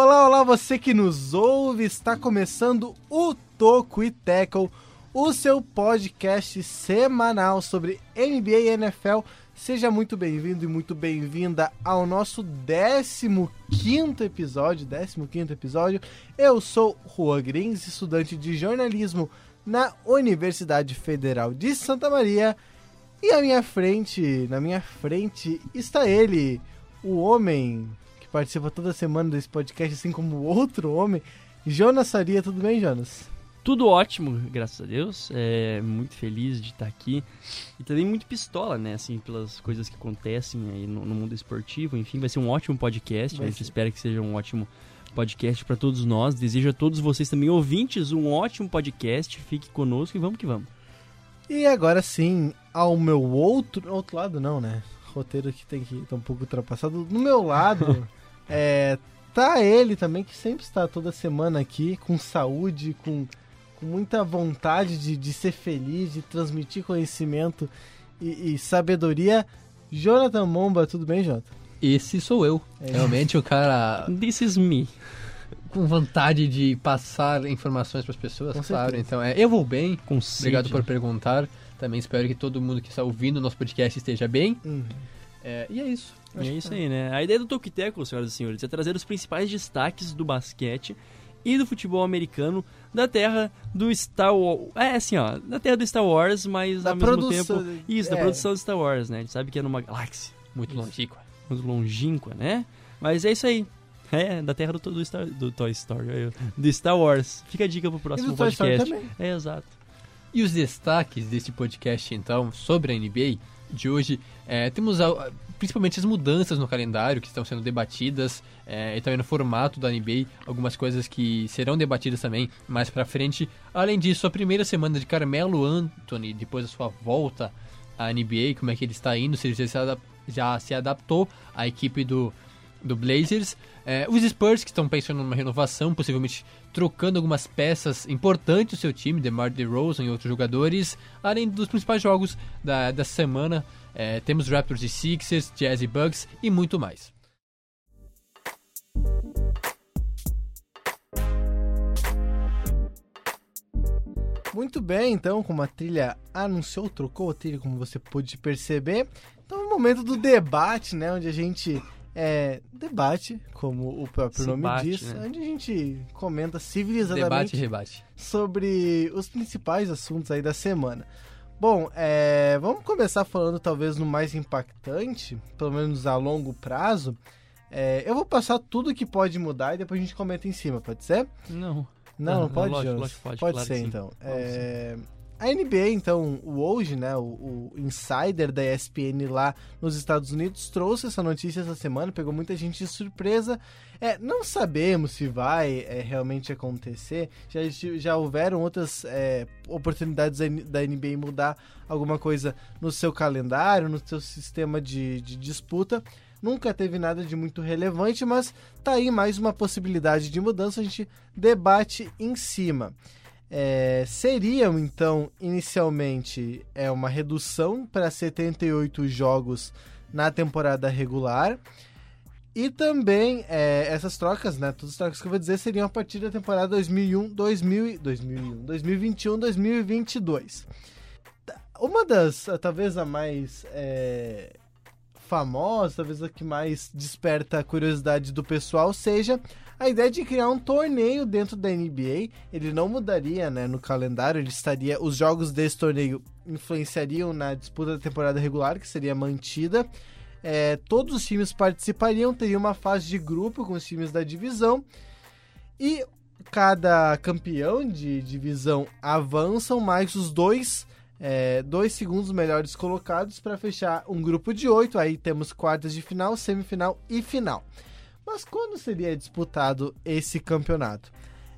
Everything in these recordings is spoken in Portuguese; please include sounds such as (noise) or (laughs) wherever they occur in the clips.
Olá, olá, você que nos ouve, está começando o Toco e Tackle, o seu podcast semanal sobre NBA e NFL. Seja muito bem-vindo e muito bem-vinda ao nosso 15 episódio, 15 episódio. Eu sou Juan Grins, estudante de jornalismo na Universidade Federal de Santa Maria. E à minha frente, na minha frente, está ele, o homem que participa toda semana desse podcast, assim como outro homem, Jonas Saria. Tudo bem, Jonas? Tudo ótimo, graças a Deus. É muito feliz de estar aqui. E também muito pistola, né? Assim, pelas coisas que acontecem aí no, no mundo esportivo. Enfim, vai ser um ótimo podcast. Vai a gente ser. espera que seja um ótimo podcast para todos nós. Desejo a todos vocês também, ouvintes, um ótimo podcast. Fique conosco e vamos que vamos. E agora sim, ao meu outro. Outro lado não, né? roteiro que tem que estar tá um pouco ultrapassado. Do meu lado, (laughs) é, tá ele também, que sempre está toda semana aqui, com saúde, com, com muita vontade de, de ser feliz, de transmitir conhecimento e, e sabedoria. Jonathan Momba, tudo bem, Jonathan? Esse sou eu. É. Realmente o cara. This is me. Com vontade de passar informações para as pessoas, Com claro. Certeza. Então, é, eu vou bem. Com Obrigado por perguntar. Também espero que todo mundo que está ouvindo o nosso podcast esteja bem. Uhum. É, e é isso. é isso aí, né? A ideia do Tokiteco, senhoras e senhores, é trazer os principais destaques do basquete e do futebol americano da terra do Star Wars. É assim, ó, da terra do Star Wars, mas da ao mesmo tempo. Isso, é. da produção do Star Wars, né? A gente sabe que é numa galáxia muito longínqua. Muito longínqua, né? Mas é isso aí. É, da terra do, do, Star, do Toy Story, do Star Wars. Fica a dica pro próximo podcast. É, exato. E os destaques desse podcast, então, sobre a NBA de hoje, é, temos a, principalmente as mudanças no calendário que estão sendo debatidas é, e também no formato da NBA, algumas coisas que serão debatidas também mais pra frente. Além disso, a primeira semana de Carmelo Anthony, depois da sua volta à NBA, como é que ele está indo, se ele já se adaptou à equipe do, do Blazers. É, os Spurs que estão pensando numa renovação, possivelmente trocando algumas peças importantes do seu time, DeMar DeRozan e outros jogadores, além dos principais jogos da, da semana. É, temos Raptors e Sixers, Jazz e Bucks e muito mais. Muito bem, então, como a trilha anunciou, trocou a trilha, como você pôde perceber. Então é o momento do debate, né? Onde a gente é, debate, como o próprio Se nome bate, diz, né? onde a gente comenta civilizadamente debate, sobre os principais assuntos aí da semana. Bom, é, vamos começar falando talvez no mais impactante, pelo menos a longo prazo. É, eu vou passar tudo que pode mudar e depois a gente comenta em cima, pode ser? Não. Não, não, não pode, lógico, lógico, pode, pode claro ser, então. É, a NBA, então, o hoje, né, o, o, insider da ESPN lá nos Estados Unidos, trouxe essa notícia essa semana, pegou muita gente de surpresa. É, não sabemos se vai é, realmente acontecer. Já, já houveram outras é, oportunidades da NBA mudar alguma coisa no seu calendário, no seu sistema de, de disputa. Nunca teve nada de muito relevante, mas tá aí mais uma possibilidade de mudança. A gente debate em cima é, seriam então inicialmente é uma redução para 78 jogos na temporada regular e também é, essas trocas, né? Todas as trocas que eu vou dizer seriam a partir da temporada 2001, 2000, 2001, 2021, 2022. Uma das, talvez a mais é, famosa, talvez a que mais desperta a curiosidade do pessoal seja a ideia de criar um torneio dentro da NBA. Ele não mudaria, né, no calendário, ele estaria os jogos desse torneio influenciariam na disputa da temporada regular, que seria mantida. É, todos os times participariam, teria uma fase de grupo com os times da divisão. E cada campeão de divisão avançam mais os dois é, dois segundos melhores colocados para fechar um grupo de oito. Aí temos quartas de final, semifinal e final. Mas quando seria disputado esse campeonato?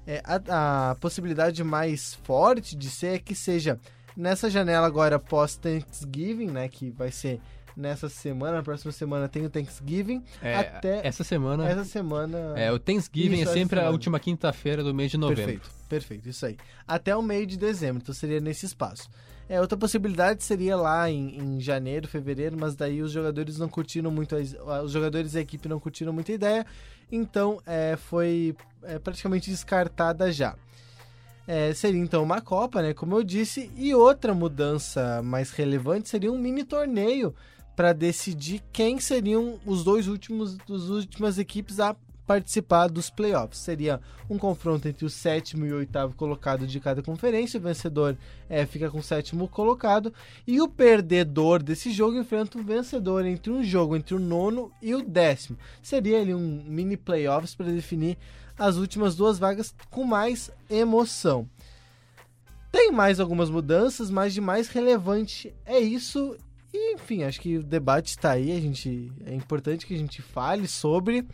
É, a, a possibilidade mais forte de ser é que seja nessa janela agora pós-Thanksgiving, né, que vai ser nessa semana. Na próxima semana tem o Thanksgiving. É, até essa semana. Essa semana. É, o Thanksgiving isso, é sempre a última quinta-feira do mês de novembro. Perfeito, perfeito, isso aí. Até o meio de dezembro, então seria nesse espaço. É, outra possibilidade seria lá em, em janeiro, fevereiro, mas daí os jogadores não curtiram muito, a, os jogadores da equipe não curtiram muito a ideia, então é, foi é, praticamente descartada já. É, seria então uma Copa, né? Como eu disse, e outra mudança mais relevante seria um mini torneio para decidir quem seriam os dois últimos dos últimas equipes a participar dos playoffs. Seria um confronto entre o sétimo e o oitavo colocado de cada conferência. O vencedor é, fica com o sétimo colocado. E o perdedor desse jogo enfrenta o vencedor entre um jogo entre o nono e o décimo. Seria ali um mini playoffs para definir as últimas duas vagas com mais emoção. Tem mais algumas mudanças, mas de mais relevante é isso. E, enfim, acho que o debate está aí. A gente, é importante que a gente fale sobre.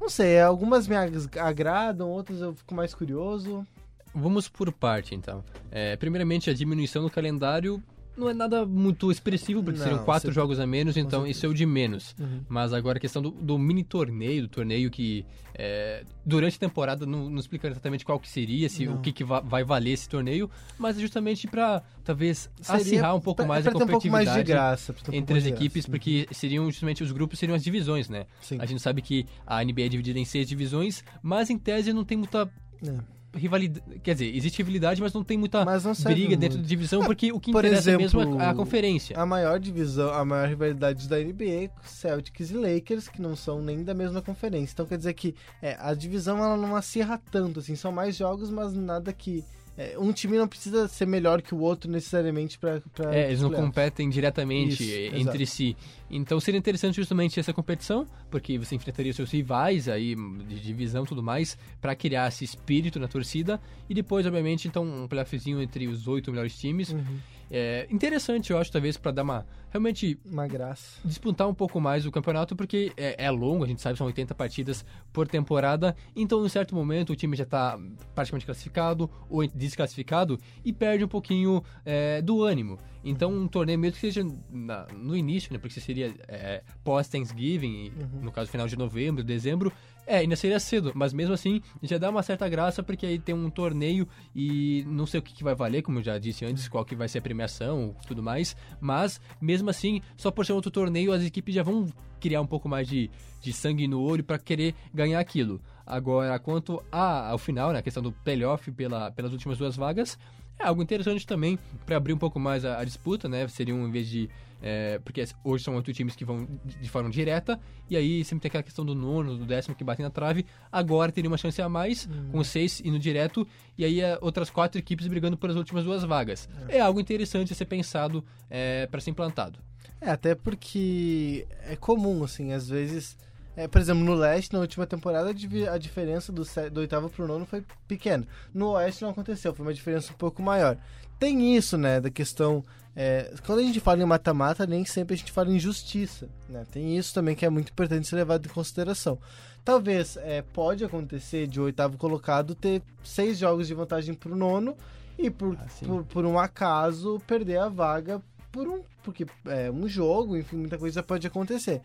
Não sei, algumas me agradam, outras eu fico mais curioso. Vamos por parte, então. É, primeiramente, a diminuição do calendário não é nada muito expressivo, porque não, seriam quatro jogos a menos, então isso é o de menos. Uhum. Mas agora a questão do, do, mini torneio, do torneio que é, durante a temporada não, não, explica exatamente qual que seria, se, o que, que vai, vai, valer esse torneio, mas é justamente para talvez seria acirrar um pouco pra, mais pra a competitividade um mais graça, entre as equipes, graça. porque uhum. seriam justamente os grupos seriam as divisões, né? Sim. A gente sabe que a NBA é dividida em seis divisões, mas em tese não tem muita é rivalidade. Quer dizer, existe rivalidade, mas não tem muita não briga dentro muito. da divisão, porque o que Por interessa exemplo, mesmo é a conferência. A maior divisão, a maior rivalidade da NBA é Celtics e Lakers, que não são nem da mesma conferência. Então quer dizer que é, a divisão ela não acirra tanto, assim, são mais jogos, mas nada que é, um time não precisa ser melhor que o outro necessariamente para. É, eles não competem diretamente Isso, entre exato. si. Então seria interessante justamente essa competição, porque você enfrentaria seus rivais aí de divisão e tudo mais, para criar esse espírito na torcida. E depois, obviamente, então um playoffzinho entre os oito melhores times. Uhum. É interessante, eu acho, talvez, para dar uma. Realmente. Uma graça. Disputar um pouco mais o campeonato, porque é, é, longo, a gente sabe, são 80 partidas por temporada. Então, em certo momento, o time já está praticamente classificado ou desclassificado e perde um pouquinho é, do ânimo. Então, um torneio mesmo que seja na, no início, né? Porque seria é, pós-Thanksgiving, uhum. no caso, final de novembro, dezembro, é, ainda seria cedo, mas mesmo assim já dá uma certa graça porque aí tem um torneio e não sei o que, que vai valer, como eu já disse antes, qual que vai ser a premiação tudo mais, mas mesmo assim, só por ser outro torneio, as equipes já vão criar um pouco mais de, de sangue no olho para querer ganhar aquilo. Agora, quanto a, ao final, né, a questão do playoff pela, pelas últimas duas vagas, é algo interessante também para abrir um pouco mais a, a disputa, né? Seriam, em vez de é, porque hoje são oito times que vão de forma direta, e aí sempre tem aquela questão do nono, do décimo que batem na trave. Agora teria uma chance a mais, hum. com seis indo direto, e aí é, outras quatro equipes brigando por as últimas duas vagas. É, é algo interessante a ser pensado é, para ser implantado. É, até porque é comum, assim, às vezes. É, por exemplo, no leste, na última temporada, a diferença do, do oitavo pro nono foi pequena. No oeste não aconteceu, foi uma diferença um pouco maior. Tem isso, né, da questão é, quando a gente fala em mata-mata, nem sempre a gente fala em justiça. Né? Tem isso também que é muito importante ser levado em consideração. Talvez é, pode acontecer de o oitavo colocado ter seis jogos de vantagem para o nono e por, ah, por, por, um acaso perder a vaga por um porque é um jogo, enfim, muita coisa pode acontecer.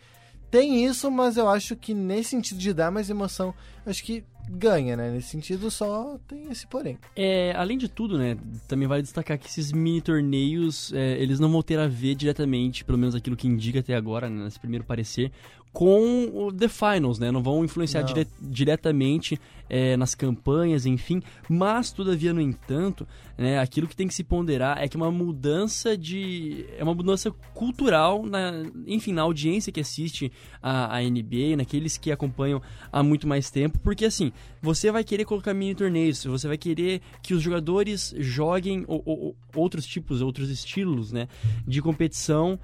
Tem isso, mas eu acho que nesse sentido de dar mais emoção, acho que ganha, né? Nesse sentido, só tem esse porém. É, além de tudo, né? Também vale destacar que esses mini torneios, é, eles não vão ter a ver diretamente, pelo menos aquilo que indica até agora, né, nesse primeiro parecer, com o The Finals, né? Não vão influenciar dire diretamente é, nas campanhas, enfim. Mas, todavia, no entanto, né, aquilo que tem que se ponderar é que é uma mudança de. é uma mudança cultural, na, enfim, na audiência que assiste a, a NBA, naqueles que acompanham há muito mais tempo, porque assim, você vai querer colocar mini torneios, você vai querer que os jogadores joguem ou, ou, outros tipos, outros estilos, né, de competição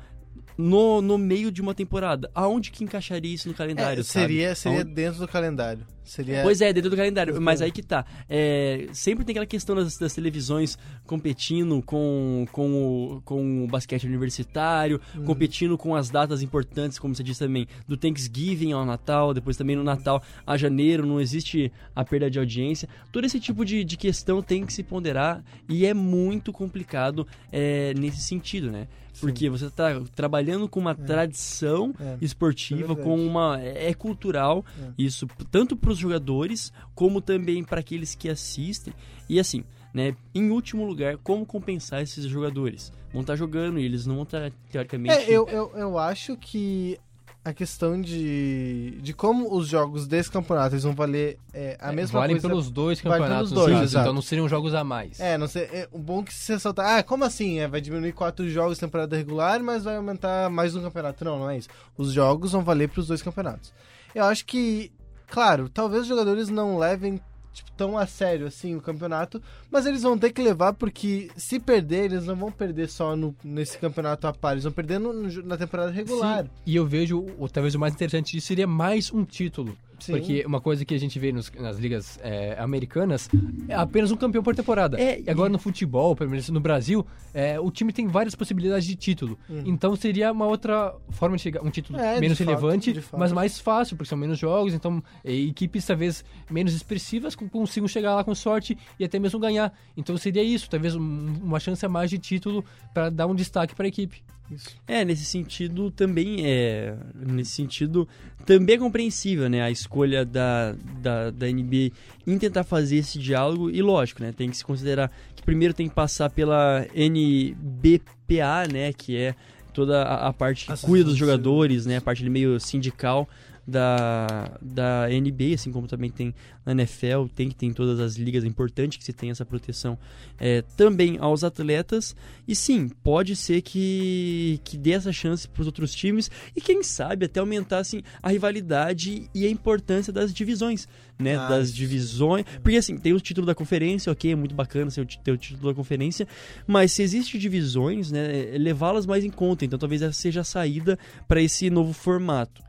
no, no meio de uma temporada. Aonde que encaixaria isso no calendário, é, seria, Seria Aonde... dentro do calendário. Seria... Pois é, dentro do calendário. Mas aí que tá. É, sempre tem aquela questão das, das, televisões competindo com, com, o, com o basquete universitário, uhum. competindo com as datas importantes, como você disse também, do Thanksgiving ao Natal, depois também no Natal a janeiro, não existe a perda de audiência. Todo esse tipo de, de questão tem que se ponderar e é muito complicado é, nesse sentido, né? Porque você está trabalhando com uma é. tradição é. esportiva, é com uma. É, é cultural, é. isso, tanto para os jogadores, como também para aqueles que assistem. E assim, né? Em último lugar, como compensar esses jogadores? Vão estar tá jogando e eles não vão estar, tá, teoricamente. É, eu, eu, eu acho que a questão de, de como os jogos desse campeonato eles vão valer é, a é, mesma valem coisa. Valem pelos dois campeonatos, pelos dois, então não seriam jogos a mais. É, não sei, é, o bom que se ressaltar, ah, como assim? É, vai diminuir quatro jogos temporada regular, mas vai aumentar mais um campeonato. Não, não é isso. Os jogos vão valer para os dois campeonatos. Eu acho que, claro, talvez os jogadores não levem tipo, tão a sério assim o campeonato, mas eles vão ter que levar porque se perder, eles não vão perder só no, nesse campeonato a par, eles vão perder no, na temporada regular. Sim. E eu vejo, ou, talvez o mais interessante disso seria mais um título. Sim. Porque uma coisa que a gente vê nos, nas ligas é, americanas é apenas um campeão por temporada. É, e agora no futebol, pelo menos no Brasil, é, o time tem várias possibilidades de título. Uhum. Então seria uma outra forma de chegar, um título é, menos relevante, fato, mas mais fácil, porque são menos jogos, então equipes talvez menos expressivas consigam chegar lá com sorte e até mesmo ganhar. Então seria isso, talvez uma chance a mais de título para dar um destaque para a equipe. Isso. É, nesse sentido também é. Nesse sentido, também é compreensível, né? A escolha da, da, da NBA em tentar fazer esse diálogo. E lógico, né? Tem que se considerar que primeiro tem que passar pela NBPA, né? Que é toda a, a parte que cuida dos jogadores, né? A parte meio sindical da, da NBA, assim como também tem na NFL, tem que ter em todas as ligas, é importante que se tenha essa proteção é, também aos atletas. E sim, pode ser que, que dê essa chance para os outros times e quem sabe até aumentar assim, a rivalidade e a importância das divisões. Né, ah, das divisões. Porque assim, tem o título da conferência, ok, é muito bacana ter o título da conferência, mas se existe divisões, né, é levá-las mais em conta. Então talvez essa seja a saída para esse novo formato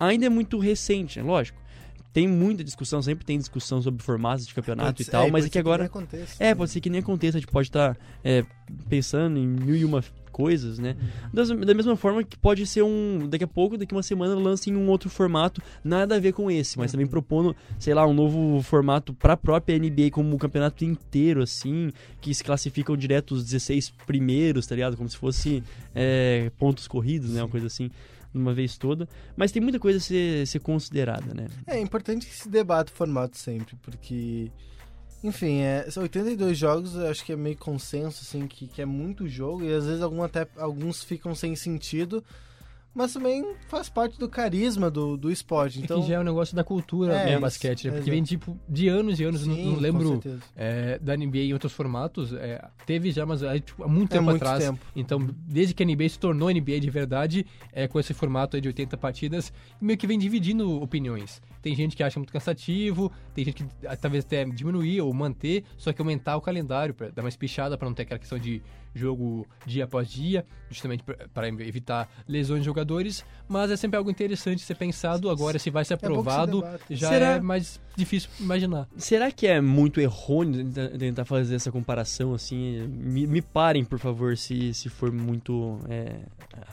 ainda é muito recente, né? lógico. Tem muita discussão, sempre tem discussão sobre formatos de campeonato e tal, é, mas é que agora. Que aconteça, é, pode ser que nem aconteça, a gente pode estar tá, é, pensando em mil e uma coisas, né? Uhum. da mesma forma que pode ser um. Daqui a pouco, daqui uma semana, lancem um outro formato, nada a ver com esse, mas uhum. também propondo, sei lá, um novo formato para a própria NBA, como o campeonato inteiro, assim, que se classificam direto os 16 primeiros, tá ligado? Como se fosse é, pontos corridos, né? Uma coisa assim uma vez toda. Mas tem muita coisa a ser, ser considerada, né? É importante que se debata o formato sempre, porque. Enfim, é, são 82 jogos, eu acho que é meio consenso, assim, que, que é muito jogo, e às vezes algum até, alguns ficam sem sentido mas também faz parte do carisma do, do esporte. Então... É que já é um negócio da cultura é, do basquete, né? Porque vem tipo de anos e anos, Sim, não, não, lembro é, da NBA em outros formatos. É, teve já, mas é, tipo, há muito é tempo muito atrás. Tempo. Então, desde que a NBA se tornou NBA de verdade, é, com esse formato de 80 partidas, meio que vem dividindo opiniões. Tem gente que acha muito cansativo, tem gente que ah, talvez até diminuir ou manter, só que aumentar o calendário, para dar mais pichada, para não ter aquela questão de jogo dia após dia, justamente para evitar lesões de jogadores, mas é sempre algo interessante ser pensado. Agora, se vai ser é aprovado, é já Será... é mais difícil imaginar. Será que é muito errôneo tentar fazer essa comparação assim? Me, me parem, por favor, se, se for muito é,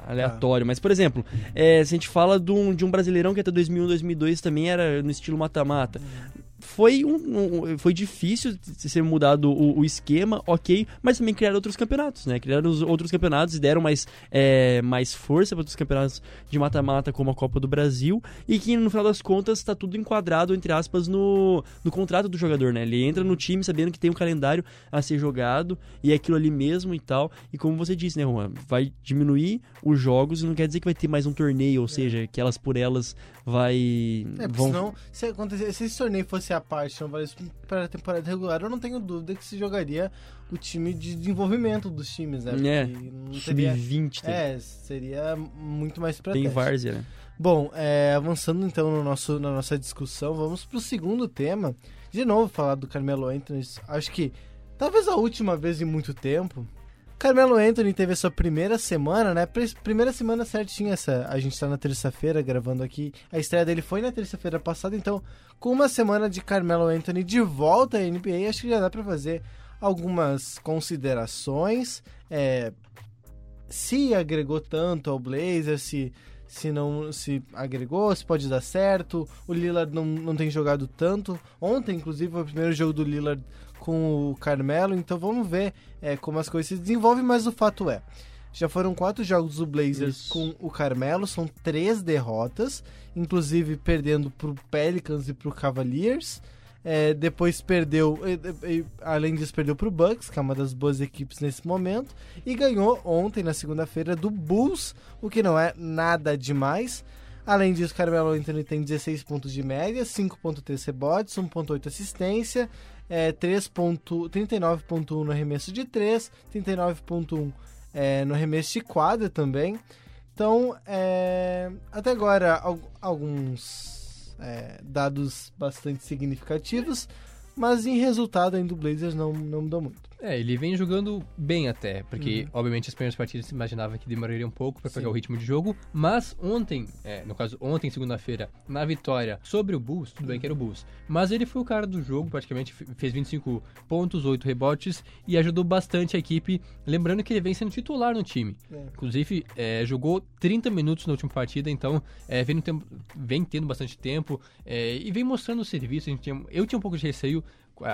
aleatório. Ah. Mas, por exemplo, é, se a gente fala de um, de um brasileirão que até 2001, 2002 também era no estilo mata-mata. Hum foi, um, um, foi difícil ser mudado o, o, esquema, ok, mas também criaram outros campeonatos, né? Criaram os outros campeonatos e deram mais, é, mais força para outros campeonatos de mata-mata, como a Copa do Brasil, e que no final das contas está tudo enquadrado, entre aspas, no, no contrato do jogador, né? Ele entra no time sabendo que tem um calendário a ser jogado e é aquilo ali mesmo e tal. E como você disse, né, Juan? Vai diminuir os jogos e não quer dizer que vai ter mais um torneio, ou é. seja, que elas por elas vai. É, vão... senão, se, acontecer, se esse torneio fosse a parte, não valesse para a temporada regular, eu não tenho dúvida que se jogaria o time de desenvolvimento dos times, né? É, sub-20. É, seria muito mais pra Tem várzea, né? Bom, é, avançando então no nosso, na nossa discussão, vamos pro segundo tema. De novo, falar do Carmelo Anthony. Acho que talvez a última vez em muito tempo, Carmelo Anthony teve a sua primeira semana, né? Primeira semana certinha essa. A gente tá na terça-feira gravando aqui. A estreia dele foi na terça-feira passada, então, com uma semana de Carmelo Anthony de volta à NBA, acho que já dá para fazer algumas considerações. É, se agregou tanto ao Blazers, se, se não se agregou, se pode dar certo. O Lillard não, não tem jogado tanto. Ontem, inclusive, foi o primeiro jogo do Lillard com o Carmelo, então vamos ver é, como as coisas se desenvolvem, mas o fato é. Já foram quatro jogos do Blazers Isso. com o Carmelo, são três derrotas, inclusive perdendo pro Pelicans e pro Cavaliers. É, depois perdeu, além disso, perdeu pro Bucks, que é uma das boas equipes nesse momento, e ganhou ontem, na segunda-feira, do Bulls, o que não é nada demais. Além disso, Carmelo Anthony tem 16 pontos de média, 5.3 rebotes, 1.8 assistência, é, 39.1 no arremesso de 3, 39.1 é, no arremesso de quadra também. Então, é, até agora, alguns é, dados bastante significativos, mas em resultado ainda o Blazers não, não mudou muito. É, ele vem jogando bem até, porque uhum. obviamente as primeiras partidas se imaginava que demoraria um pouco para pegar o ritmo de jogo, mas ontem, é, no caso ontem, segunda-feira, na vitória sobre o Bulls, tudo bem que era o Bulls, mas ele foi o cara do jogo, praticamente fez 25 pontos, 8 rebotes e ajudou bastante a equipe, lembrando que ele vem sendo titular no time. É. Inclusive, é, jogou 30 minutos na última partida, então é, vem, tempo, vem, tendo bastante tempo é, e vem mostrando o serviço. Tinha, eu tinha um pouco de receio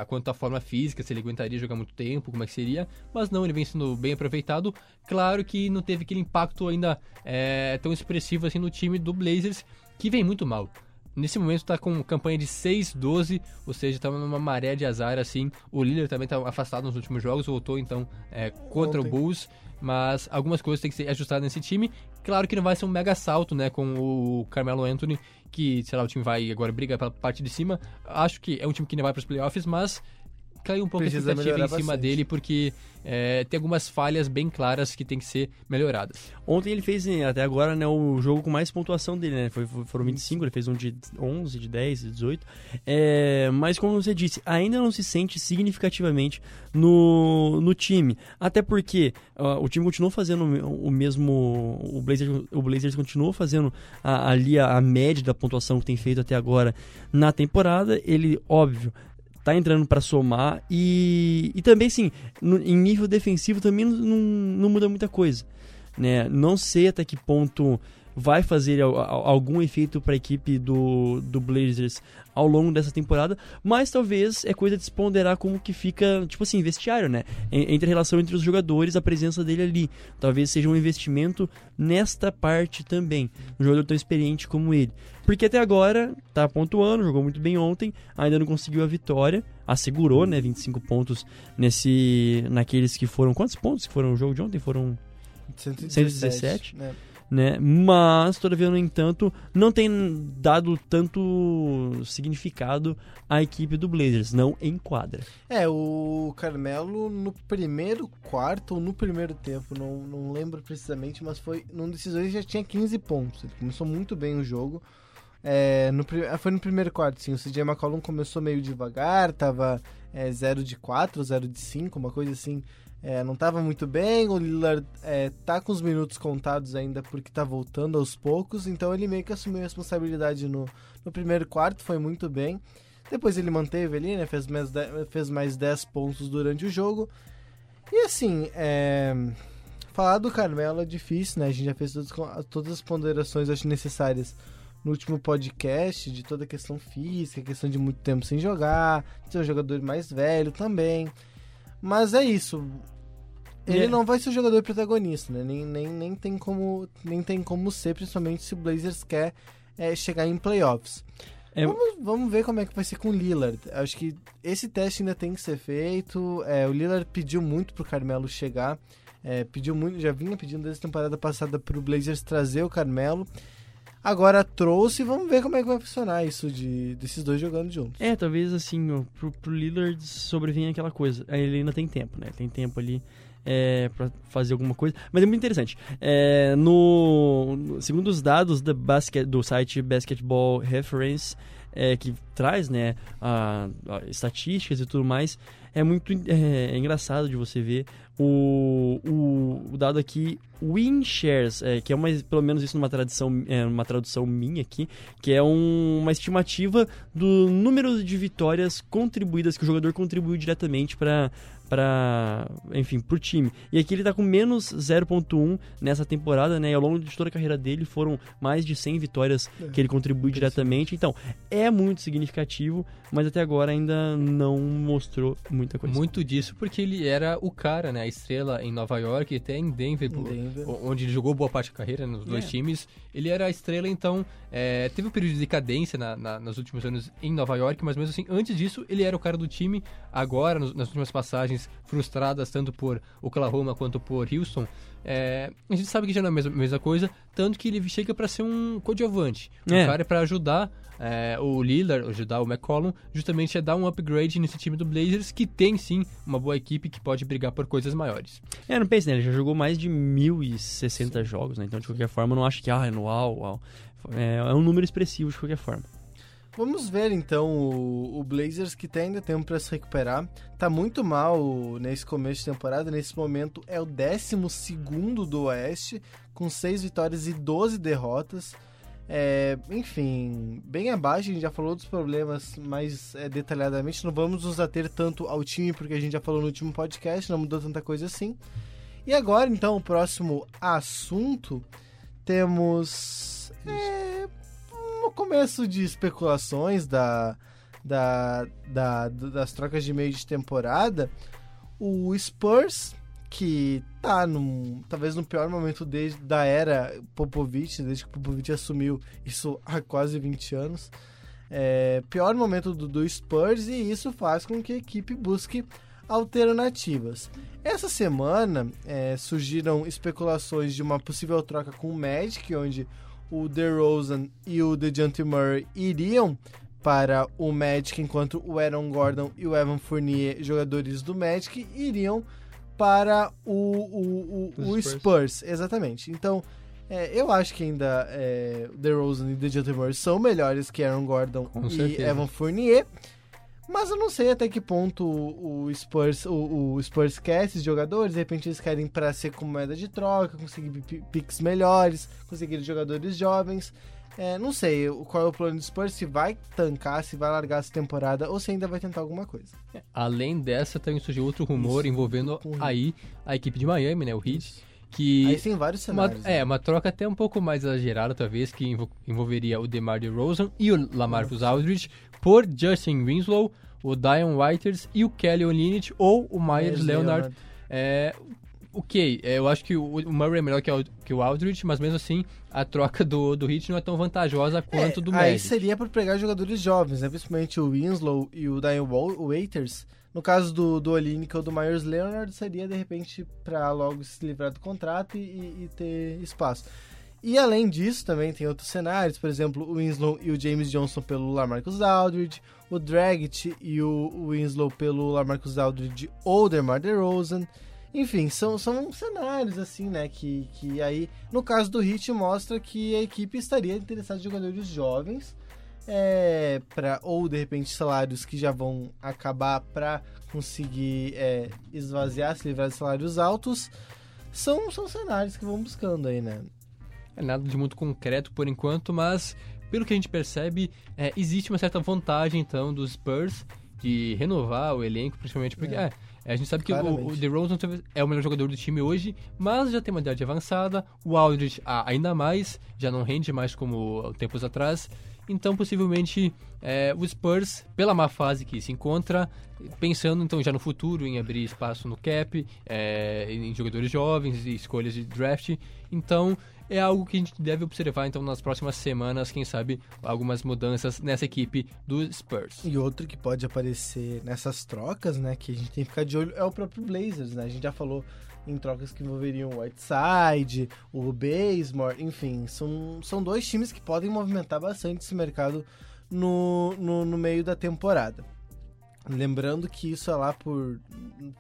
quanto à forma física, se ele aguentaria jogar muito tempo, como é que seria. Mas não, ele vem sendo bem aproveitado. Claro que não teve aquele impacto ainda é, tão expressivo assim no time do Blazers, que vem muito mal. Nesse momento está com campanha de 6-12, ou seja, está numa maré de azar assim. O Lillard também está afastado nos últimos jogos, voltou então é, contra Ontem. o Bulls mas algumas coisas têm que ser ajustadas nesse time. Claro que não vai ser um mega salto, né, com o Carmelo Anthony, que, sei lá, o time vai agora briga pela parte de cima. Acho que é um time que não vai para os playoffs, mas caiu um pouco Precisa a expectativa em cima bastante. dele, porque é, tem algumas falhas bem claras que tem que ser melhoradas. Ontem ele fez, até agora, né, o jogo com mais pontuação dele, né? Foi, foram 25, ele fez um de 11, de 10, de 18. É, mas, como você disse, ainda não se sente significativamente no, no time. Até porque uh, o time continuou fazendo o mesmo. O Blazers, o Blazers continuou fazendo a, ali a, a média da pontuação que tem feito até agora na temporada. Ele, óbvio, tá entrando para somar e, e também sim no, em nível defensivo também não, não, muda muita coisa né? Não sei até que ponto vai fazer algum efeito para a equipe do, do Blazers ao longo dessa temporada, mas talvez é coisa de se ponderar como que fica, tipo assim, vestiário, né? Entre a relação entre os jogadores, a presença dele ali. Talvez seja um investimento nesta parte também. Um jogador tão experiente como ele. Porque até agora tá pontuando, jogou muito bem ontem, ainda não conseguiu a vitória, assegurou, né, 25 pontos nesse naqueles que foram quantos pontos que foram o jogo de ontem? Foram 117, 117 né? Né? Mas, todavia, no entanto, não tem dado tanto significado à equipe do Blazers, não em quadra. É, o Carmelo no primeiro quarto ou no primeiro tempo, não, não lembro precisamente, mas foi num desses dois já tinha 15 pontos. Ele começou muito bem o jogo. É, no, foi no primeiro quarto, sim. O CJ McCollum começou meio devagar, tava 0 é, de 4, 0 de 5, uma coisa assim é, não estava muito bem, o Lillard é, tá com os minutos contados ainda porque tá voltando aos poucos, então ele meio que assumiu a responsabilidade no, no primeiro quarto, foi muito bem. Depois ele manteve ali, né, fez mais, fez mais 10 pontos durante o jogo. E assim, é, falar do Carmelo é difícil, né, a gente já fez todas, todas as ponderações acho necessárias no último podcast, de toda a questão física, questão de muito tempo sem jogar, de ser um jogador mais velho também. Mas é isso. Ele é. não vai ser o jogador protagonista, né? Nem, nem, nem, tem como, nem tem como ser, principalmente se o Blazers quer é, chegar em playoffs. É... Vamos, vamos ver como é que vai ser com o Lillard. Acho que esse teste ainda tem que ser feito. É, o Lillard pediu muito pro Carmelo chegar. É, pediu muito, já vinha pedindo desde a temporada passada pro Blazers trazer o Carmelo. Agora trouxe, vamos ver como é que vai funcionar isso de desses dois jogando juntos. É, talvez assim, pro, pro Lillard sobrevenha aquela coisa. Ele ainda tem tempo, né? Tem tempo ali é, para fazer alguma coisa. Mas é muito interessante. É, no, segundo os dados do, do site Basketball Reference, é, que traz né, a, a estatísticas e tudo mais, é muito é, é engraçado de você ver o, o, o dado aqui win shares, é, que é uma, pelo menos isso numa tradução, é, uma tradução minha aqui, que é um, uma estimativa do número de vitórias contribuídas que o jogador contribuiu diretamente para para enfim, pro time. E aqui ele tá com menos 0.1 nessa temporada, né? E ao longo de toda a carreira dele foram mais de 100 vitórias é, que ele contribui diretamente. Então, é muito significativo, mas até agora ainda não mostrou muita coisa. Muito disso porque ele era o cara, né? A estrela em Nova York e até em Denver, em Denver. onde ele jogou boa parte da carreira nos dois é. times. Ele era a estrela, então é, teve um período de decadência na, na, nos últimos anos em Nova York, mas mesmo assim, antes disso, ele era o cara do time. Agora, nos, nas últimas passagens frustradas, tanto por Oklahoma quanto por Houston, é, a gente sabe que já não é a mesma, mesma coisa, tanto que ele chega para ser um coadjuvante. Um é. cara para ajudar é, o Lillard, ajudar o McCollum, justamente a dar um upgrade nesse time do Blazers, que tem sim uma boa equipe que pode brigar por coisas maiores. É, não pense, né? Ele já jogou mais de 1.060 jogos, né? Então, de qualquer forma, não acho que, ah, é no uau, uau. É, é um número expressivo de qualquer forma. Vamos ver então o, o Blazers que tem ainda tempo para se recuperar. Tá muito mal nesse começo de temporada. Nesse momento é o 12 do Oeste, com 6 vitórias e 12 derrotas. É, enfim, bem abaixo, a gente já falou dos problemas mais é, detalhadamente. Não vamos nos ater tanto ao time, porque a gente já falou no último podcast, não mudou tanta coisa assim. E agora, então, o próximo assunto temos. É, no começo de especulações da, da, da, das trocas de meio de temporada, o Spurs que tá num, talvez no pior momento desde da era Popovich, desde que Popovich assumiu isso há quase 20 anos. É, pior momento do, do Spurs e isso faz com que a equipe busque alternativas. Essa semana é, surgiram especulações de uma possível troca com o Magic, onde o DeRozan e o DeJounte Murray iriam para o Magic, enquanto o Aaron Gordon e o Evan Fournier, jogadores do Magic, iriam para o, o, o, o Spurs. Spurs. Exatamente. Então, é, eu acho que ainda é, DeRozan e DeJounte Murray são melhores que Aaron Gordon Com e certeza. Evan Fournier. Mas eu não sei até que ponto o, Spurs, o, o Spurs quer esses jogadores. De repente eles querem para ser como moeda de troca, conseguir picks melhores, conseguir jogadores jovens. É, não sei qual é o plano do Spurs, se vai tancar, se vai largar essa temporada ou se ainda vai tentar alguma coisa. É, além dessa, também surgiu outro rumor Isso, envolvendo aí a equipe de Miami, né, o Heat. Que aí tem vários cenários. Uma, né? É, uma troca até um pouco mais exagerada, talvez, que envolveria o DeMar DeRozan e o Lamarcus Aldridge por Justin Winslow, o Dion Waiters e o Kelly Olynyk ou o Myers Leonard. Leonard. É, ok, é, eu acho que o, Murray é melhor que o, que o Aldridge, mas mesmo assim a troca do, do Heat não é tão vantajosa quanto é, do Magic. Aí seria para pegar jogadores jovens, né? principalmente o Winslow e o Dion Waiters. No caso do, do Olinick ou do Myers Leonard, seria de repente para logo se livrar do contrato e, e ter espaço. E além disso, também tem outros cenários, por exemplo, o Winslow e o James Johnson pelo Lamarcus Aldridge, o Dragic e o Winslow pelo Lamarcus Aldridge ou DeMar DeRozan. Enfim, são, são cenários assim, né, que, que aí, no caso do Heat, mostra que a equipe estaria interessada em jogadores jovens, é, pra, ou de repente salários que já vão acabar para conseguir é, esvaziar, se livrar de salários altos. São, são cenários que vão buscando aí, né? É nada de muito concreto por enquanto, mas pelo que a gente percebe, é, existe uma certa vontade então dos Spurs de renovar o elenco, principalmente porque é. É, a gente sabe que o, o DeRozan é o melhor jogador do time hoje, mas já tem uma idade avançada. O Aldridge ah, ainda mais, já não rende mais como tempos atrás. Então, possivelmente, é, o Spurs, pela má fase que se encontra, pensando então já no futuro em abrir espaço no cap, é, em jogadores jovens e escolhas de draft. Então, é algo que a gente deve observar então nas próximas semanas, quem sabe algumas mudanças nessa equipe do Spurs. E outro que pode aparecer nessas trocas, né, que a gente tem que ficar de olho é o próprio Blazers, né? A gente já falou em trocas que envolveriam o Whiteside, o Bazemore, enfim, são, são dois times que podem movimentar bastante esse mercado no, no, no meio da temporada. Lembrando que isso é lá por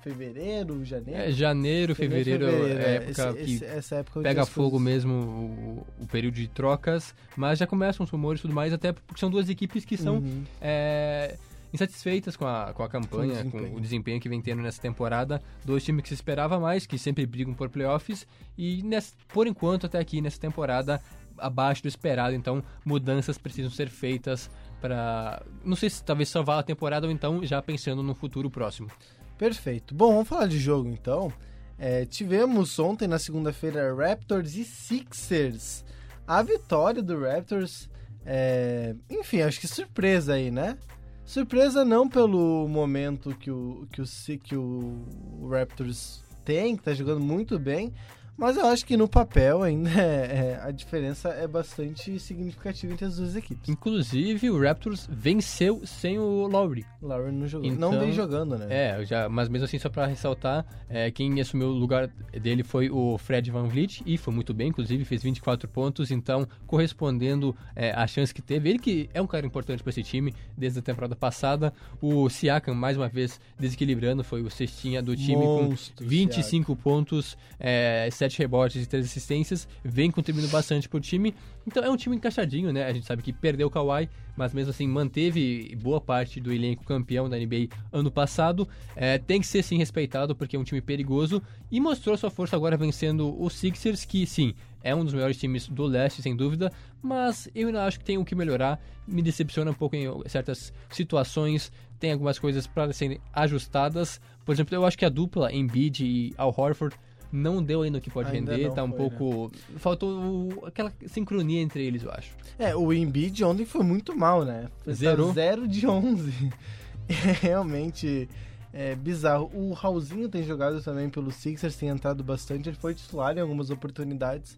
fevereiro, janeiro. É, janeiro, fevereiro, fevereiro é, é época esse, que essa época pega fogo coisas... mesmo o, o, período de trocas, mas já começam os rumores e tudo mais, até porque são duas equipes que são uhum. é, insatisfeitas com a, com a campanha, com o, com o desempenho que vem tendo nessa temporada. Dois times que se esperava mais, que sempre brigam por playoffs, e nessa, por enquanto, até aqui nessa temporada, abaixo do esperado, então mudanças precisam ser feitas para não sei se talvez salvar a temporada ou então já pensando no futuro próximo. Perfeito. Bom, vamos falar de jogo então. É, tivemos ontem na segunda-feira Raptors e Sixers. A vitória do Raptors, é... enfim, acho que surpresa aí, né? Surpresa não pelo momento que o, que o, que o Raptors tem, que tá jogando muito bem, mas eu acho que no papel ainda (laughs) é, é, a diferença é bastante significativa entre as duas equipes. Inclusive, o Raptors venceu sem o Lowry. Lowry não jogou. Então, não vem jogando, né? É, já, mas mesmo assim, só para ressaltar, é, quem assumiu o lugar dele foi o Fred Van Vliet e foi muito bem, inclusive fez 24 pontos, então correspondendo é, à chance que teve. Ele que é um cara importante para esse time desde a temporada passada. O Siakam, mais uma vez, desequilibrando, foi o cestinha do time Monstro, com 25 Siakam. pontos, é, sete rebotes e três assistências, vem contribuindo bastante pro time. Então é um time encaixadinho, né? A gente sabe que perdeu o Kawhi, mas mesmo assim manteve boa parte do elenco campeão da NBA ano passado. É, tem que ser sim respeitado porque é um time perigoso e mostrou sua força agora vencendo os Sixers, que sim, é um dos melhores times do leste, sem dúvida, mas eu ainda acho que tem o que melhorar. Me decepciona um pouco em certas situações, tem algumas coisas para serem ajustadas. Por exemplo, eu acho que a dupla Embiid e Al Horford não deu ainda o que pode ainda render, tá um foi, pouco. Né? Faltou aquela sincronia entre eles, eu acho. É, o Embiid ontem foi muito mal, né? Zero. Zero de 11. (laughs) É realmente é, bizarro. O Raulzinho tem jogado também pelo Sixers, tem entrado bastante. Ele foi titular em algumas oportunidades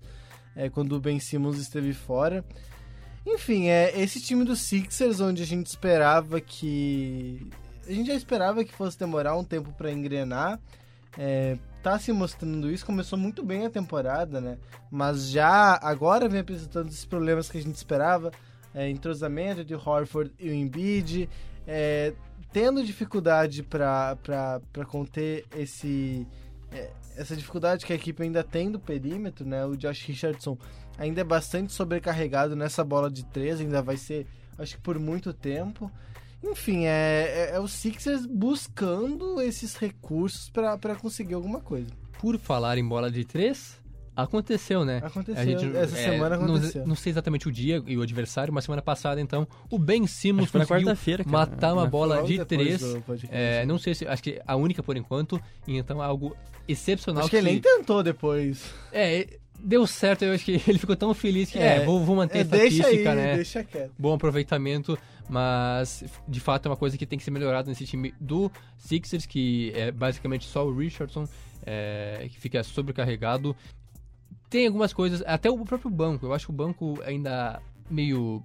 é, quando o Ben Simmons esteve fora. Enfim, é esse time do Sixers, onde a gente esperava que. A gente já esperava que fosse demorar um tempo para engrenar. É, tá se mostrando isso, começou muito bem a temporada, né? Mas já agora vem apresentando esses problemas que a gente esperava, é, entrosamento de Horford e o Embiid, é, tendo dificuldade para conter esse é, essa dificuldade que a equipe ainda tem do perímetro, né? O Josh Richardson ainda é bastante sobrecarregado nessa bola de três, ainda vai ser, acho que por muito tempo. Enfim, é, é, é o Sixers buscando esses recursos para conseguir alguma coisa. Por falar em bola de três, Aconteceu, né? Aconteceu. Gente, essa é, semana aconteceu. Não, não, sei exatamente o dia e o adversário, mas semana passada, então, o Ben Simmons conseguiu matar uma bola de três. É, não sei se. Acho que a única por enquanto. E então é algo excepcional. Acho que, que ele nem tentou depois. É, deu certo, eu acho que (laughs) ele ficou tão feliz que, é, é vou, vou manter é, a estatística, aí, né? Deixa quieto. Bom aproveitamento, mas de fato é uma coisa que tem que ser melhorada nesse time do Sixers, que é basicamente só o Richardson, é, que fica sobrecarregado. Tem algumas coisas, até o próprio banco, eu acho que o banco ainda meio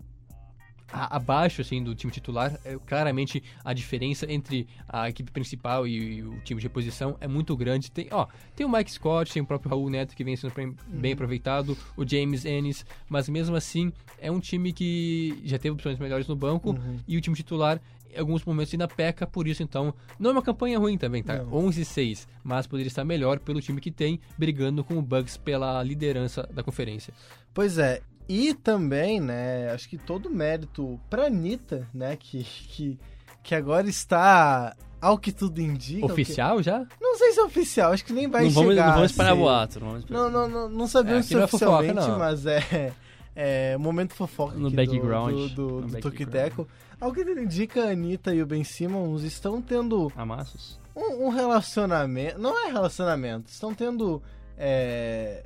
abaixo assim do time titular, é, claramente a diferença entre a equipe principal e, e, o time de reposição é muito grande. Tem, ó, tem o Mike Scott, tem o próprio Raul Neto que vem sendo bem uhum. aproveitado, o James Ennis, mas mesmo assim é um time que já teve opções melhores no banco uhum. e o time titular em alguns momentos ainda peca, por isso então não é uma campanha ruim também, tá? 11-6, mas poderia estar melhor pelo time que tem, brigando com o Bucks pela liderança da conferência. Pois é, e também, né, acho que todo mérito pra Anitta, né, que, que, que agora está, ao que tudo indica... Oficial que... já? Não sei se é oficial, acho que nem vai não chegar Vamos, não vamos esperar boato. Não, vamos esperar. não, não, não, não sabemos é, se é oficialmente, fofoca, mas é... É, momento fofoca no background do, do, do, do Tokiteco. Ao que tudo indica, a Anitta e o Ben Simmons estão tendo... Amassos? Um, um relacionamento... Não é relacionamento, estão tendo... É,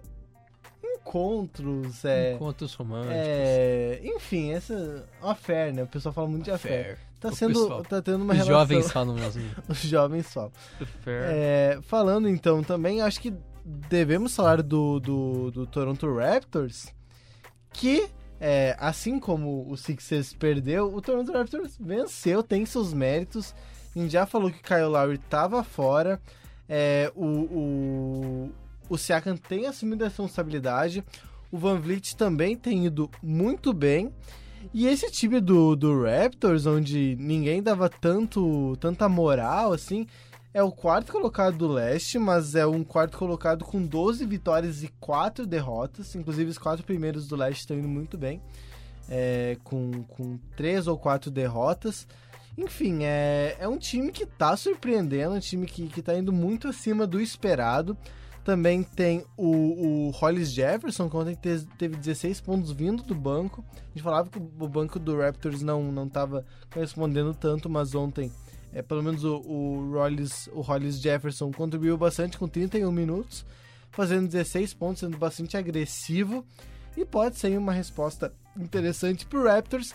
encontros, é, encontros românticos. É, enfim, essa affair, né? O pessoal fala muito de affair. Tá sendo, pessoal, tá tendo uma os relação. jovens falam (laughs) mesmo. os jovens falam. É, falando então também, acho que devemos falar do, do, do Toronto Raptors, que é, assim como o Sixers perdeu, o Toronto Raptors venceu, tem seus méritos. A gente já falou que Kyle Lowry estava fora. É, o, o, o Siakam tem assumido a responsabilidade. O Van Vliet também tem ido muito bem. E esse time do, do Raptors, onde ninguém dava tanto, tanta moral, assim, é o quarto colocado do leste, mas é um quarto colocado com 12 vitórias e 4 derrotas. Inclusive, os quatro primeiros do leste estão indo muito bem, é, com, com 3 ou 4 derrotas. Enfim, é, é um time que está surpreendendo, um time que, que tá indo muito acima do esperado. Também tem o, o Hollis Jefferson, que ontem teve 16 pontos vindo do banco. A gente falava que o banco do Raptors não, não tava correspondendo tanto, mas ontem é, pelo menos o, o, Hollis, o Hollis Jefferson contribuiu bastante com 31 minutos, fazendo 16 pontos, sendo bastante agressivo. E pode ser uma resposta interessante para o Raptors,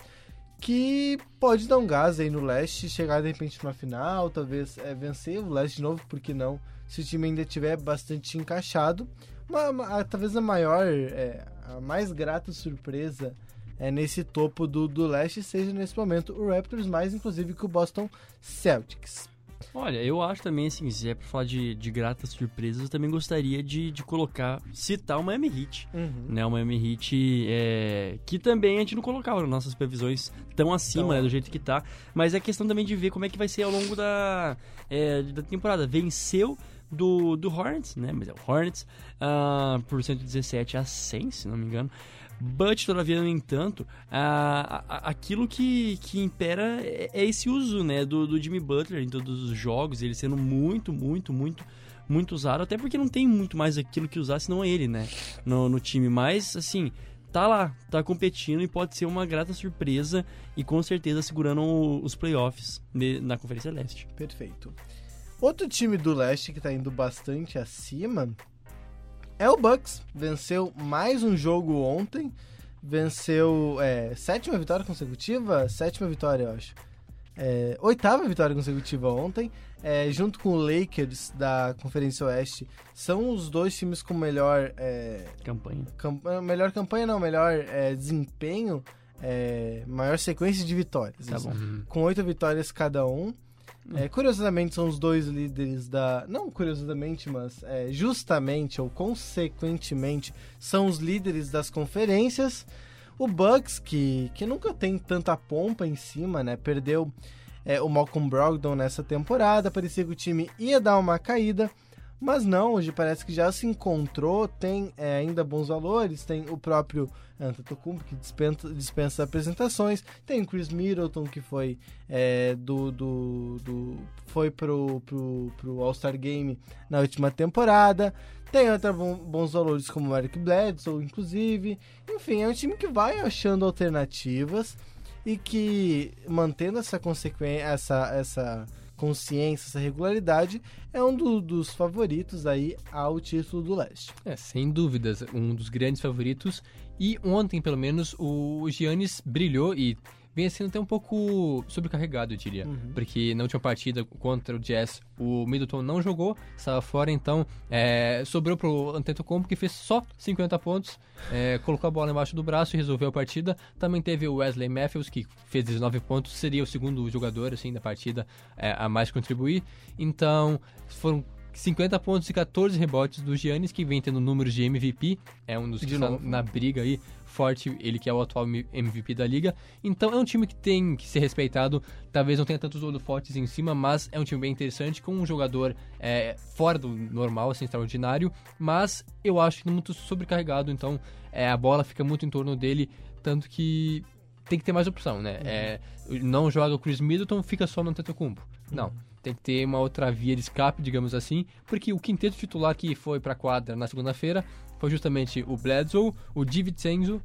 que pode dar um gás aí no leste, chegar de repente numa final, talvez é, vencer o leste de novo, porque não? Se o time ainda estiver bastante encaixado. Uma, uma, talvez a maior, é, a mais grata surpresa é, nesse topo do, do leste seja nesse momento o Raptors, mais inclusive que o Boston Celtics. Olha, eu acho também, assim, se é pra falar de, de gratas surpresas, eu também gostaria de, de colocar, citar o Miami Heat, uhum. né? O Miami Heat, é, que também a gente não colocava nas nossas previsões tão acima, então, né, do jeito que tá, mas é questão também de ver como é que vai ser ao longo da, é, da temporada. Venceu do, do Hornets, né? Mas é o Hornets, uh, por 117 a 100, se não me engano. But, todavia, no entanto, a, a, aquilo que, que impera é, é, esse uso né, do, do Jimmy Butler em todos os jogos, ele sendo muito, muito, muito muito usado, até porque não tem muito mais aquilo que usar senão ele, né, no, no time. Mas, assim, tá lá, tá competindo e pode ser uma grata surpresa e com certeza segurando os playoffs na Conferência Leste. Perfeito. Outro time do leste que tá indo bastante acima é o Bucks. Venceu mais um jogo ontem. Venceu é, sétima vitória consecutiva? Sétima vitória, eu acho. É, oitava vitória consecutiva ontem. É, junto com o Lakers da Conferência Oeste, são os dois times com melhor é, campanha. melhor campanha, não, melhor é, desempenho, é, maior sequência de vitórias. Tá bom. Com oito vitórias cada um. É, curiosamente, são os dois líderes da. Não curiosamente, mas é, justamente ou consequentemente, são os líderes das conferências. O Bucks, que, que nunca tem tanta pompa em cima, né? Perdeu é, o Malcolm Brogdon nessa temporada. Parecia que o time ia dar uma caída. Mas não, hoje parece que já se encontrou, tem é, ainda bons valores, tem o próprio Antetokounmpo que dispensa, dispensa apresentações, tem o Chris Middleton que foi é, do, do, do, foi pro, pro, pro All-Star Game na última temporada, tem outros bons valores como o Eric Bledsoe, inclusive, enfim, é um time que vai achando alternativas e que mantendo essa consequência, essa, essa consciência, essa regularidade, é um do, dos favoritos aí ao título do leste. É, sem dúvidas, um dos grandes favoritos. E ontem, pelo menos, o Giannis brilhou e vem sendo até um pouco sobrecarregado, eu diria. Uhum. Porque na última partida contra o Jazz, o Middleton não jogou, estava fora, então é, sobrou pro Antetokounmpo, que fez só 50 pontos, é, colocou a bola embaixo do braço e resolveu a partida. Também teve o Wesley Matthews, que fez 19 pontos, seria o segundo jogador assim da partida é, a mais contribuir. Então, foram 50 pontos e 14 rebotes do Giannis, que vem tendo números de MVP, é um dos que está na briga aí, forte, ele que é o atual MVP da liga. Então é um time que tem que ser respeitado, talvez não tenha tantos holofotes em cima, mas é um time bem interessante, com um jogador é, fora do normal, assim, extraordinário, mas eu acho que muito sobrecarregado, então é, a bola fica muito em torno dele, tanto que tem que ter mais opção, né? Uhum. É, não joga o Chris Middleton, fica só no Antetokounmpo. Uhum. Não tem que ter uma outra via de escape, digamos assim, porque o quinteto titular que foi para a quadra na segunda-feira foi justamente o Bledsoe, o DiVincenzo,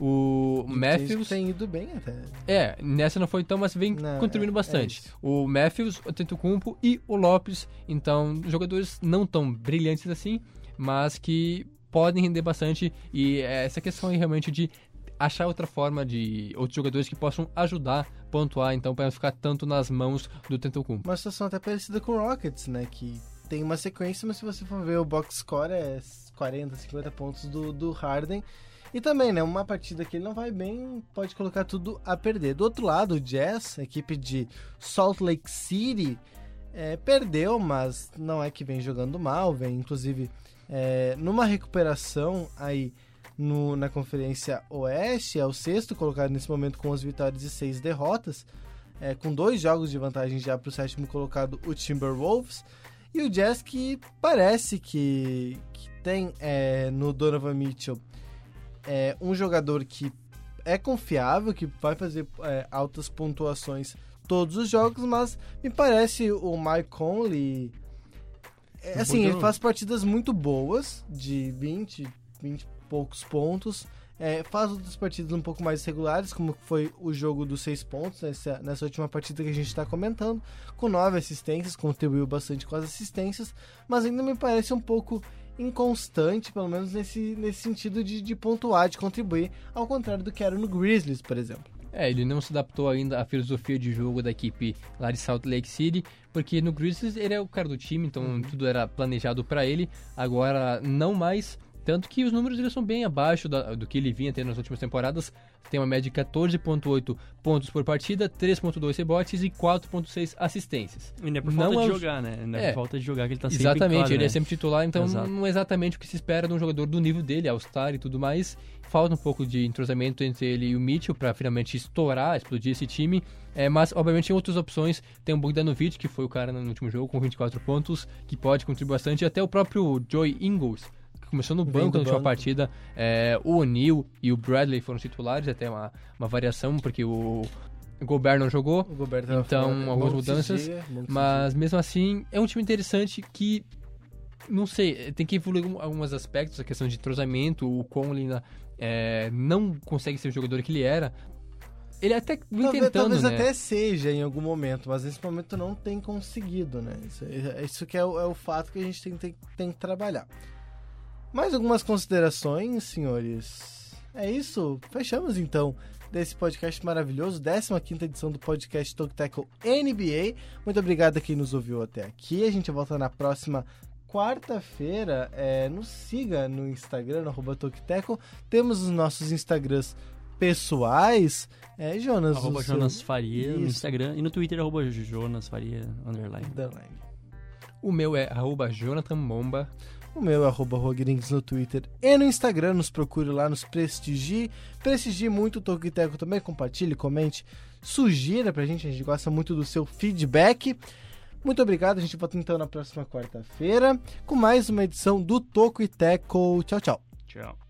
o Matthews. tem ido bem até. É, nessa não foi tão, mas vem não, contribuindo é, bastante. É o Matthews, o Tentocumpo e o Lopes. Então, jogadores não tão brilhantes assim, mas que podem render bastante. E essa questão aí realmente de achar outra forma de outros jogadores que possam ajudar pontuar, então, para não ficar tanto nas mãos do Tentocumpo. Uma situação até parecida com o Rockets, né? Que tem uma sequência, mas se você for ver o box score é 40, 50 pontos do, do Harden. E também, né, uma partida que ele não vai bem, pode colocar tudo a perder. Do outro lado, o Jazz, equipe de Salt Lake City, é, perdeu, mas não é que vem jogando mal, vem inclusive é, numa recuperação aí no, na Conferência Oeste, é o sexto colocado nesse momento com as vitórias e seis derrotas, é, com dois jogos de vantagem já para o sétimo colocado, o Timberwolves. E o Jazz que parece que, que tem é, no Donovan Mitchell é, um jogador que é confiável, que vai fazer é, altas pontuações todos os jogos, mas me parece o Mike Conley. É, assim, ele faz partidas muito boas, de 20, 20 e poucos pontos. É, faz outras partidas um pouco mais regulares, como foi o jogo dos seis pontos, nessa, nessa última partida que a gente está comentando, com nove assistências, contribuiu bastante com as assistências, mas ainda me parece um pouco inconstante, pelo menos nesse, nesse sentido de, de pontuar, de contribuir, ao contrário do que era no Grizzlies, por exemplo. É, ele não se adaptou ainda à filosofia de jogo da equipe lá de Salt Lake City, porque no Grizzlies ele é o cara do time, então uhum. tudo era planejado para ele. Agora não mais, tanto que os números dele são bem abaixo da, do que ele vinha tendo nas últimas temporadas. Tem uma média de 14.8 pontos por partida, 3.2 rebotes e 4.6 assistências. E não é por falta não de é jogar, né? Não é, é por falta de jogar que ele tá sempre Exatamente, ele é né? sempre titular, então Exato. não é exatamente o que se espera de um jogador do nível dele, All-Star e tudo mais falta um pouco de entrosamento entre ele e o Mitchell para finalmente estourar, explodir esse time. É, mas, obviamente, tem outras opções. Tem o Bogdanovic, que foi o cara no último jogo com 24 pontos, que pode contribuir bastante. E até o próprio Joy Ingles, que começou no banco na última partida. É, o O'Neal e o Bradley foram titulares, até uma, uma variação, porque o Gobert não jogou, Gobert então fora. algumas mudanças. Dia, mas mesmo assim, é um time interessante que não sei, tem que evoluir alguns aspectos, a questão de entrosamento, o Conley é, não consegue ser o jogador que ele era. Ele até vem talvez, tentando, talvez né? até seja em algum momento, mas nesse momento não tem conseguido, né? Isso, isso que é o, é o, fato que a gente tem, tem, tem que trabalhar. Mais algumas considerações, senhores? É isso? Fechamos então desse podcast maravilhoso, 15 edição do podcast Talk Tackle NBA. Muito obrigado a quem nos ouviu até aqui. A gente volta na próxima quarta-feira, é, nos siga no Instagram, no arroba Tokiteco. Temos os nossos Instagrams pessoais. É, Jonas. Arroba Jonas seu... Faria Isso. no Instagram e no Twitter, arroba Jonas Faria, underline. underline. O meu é arroba Jonathan Bomba. O meu é arroba Rogrings no Twitter e no Instagram. Nos procure lá, nos prestigie. Prestigie muito o Tokiteco também. Compartilhe, comente, sugira pra gente. A gente gosta muito do seu feedback. Muito obrigado, a gente volta então na próxima quarta-feira com mais uma edição do Toco e Teco. Tchau, tchau. Tchau.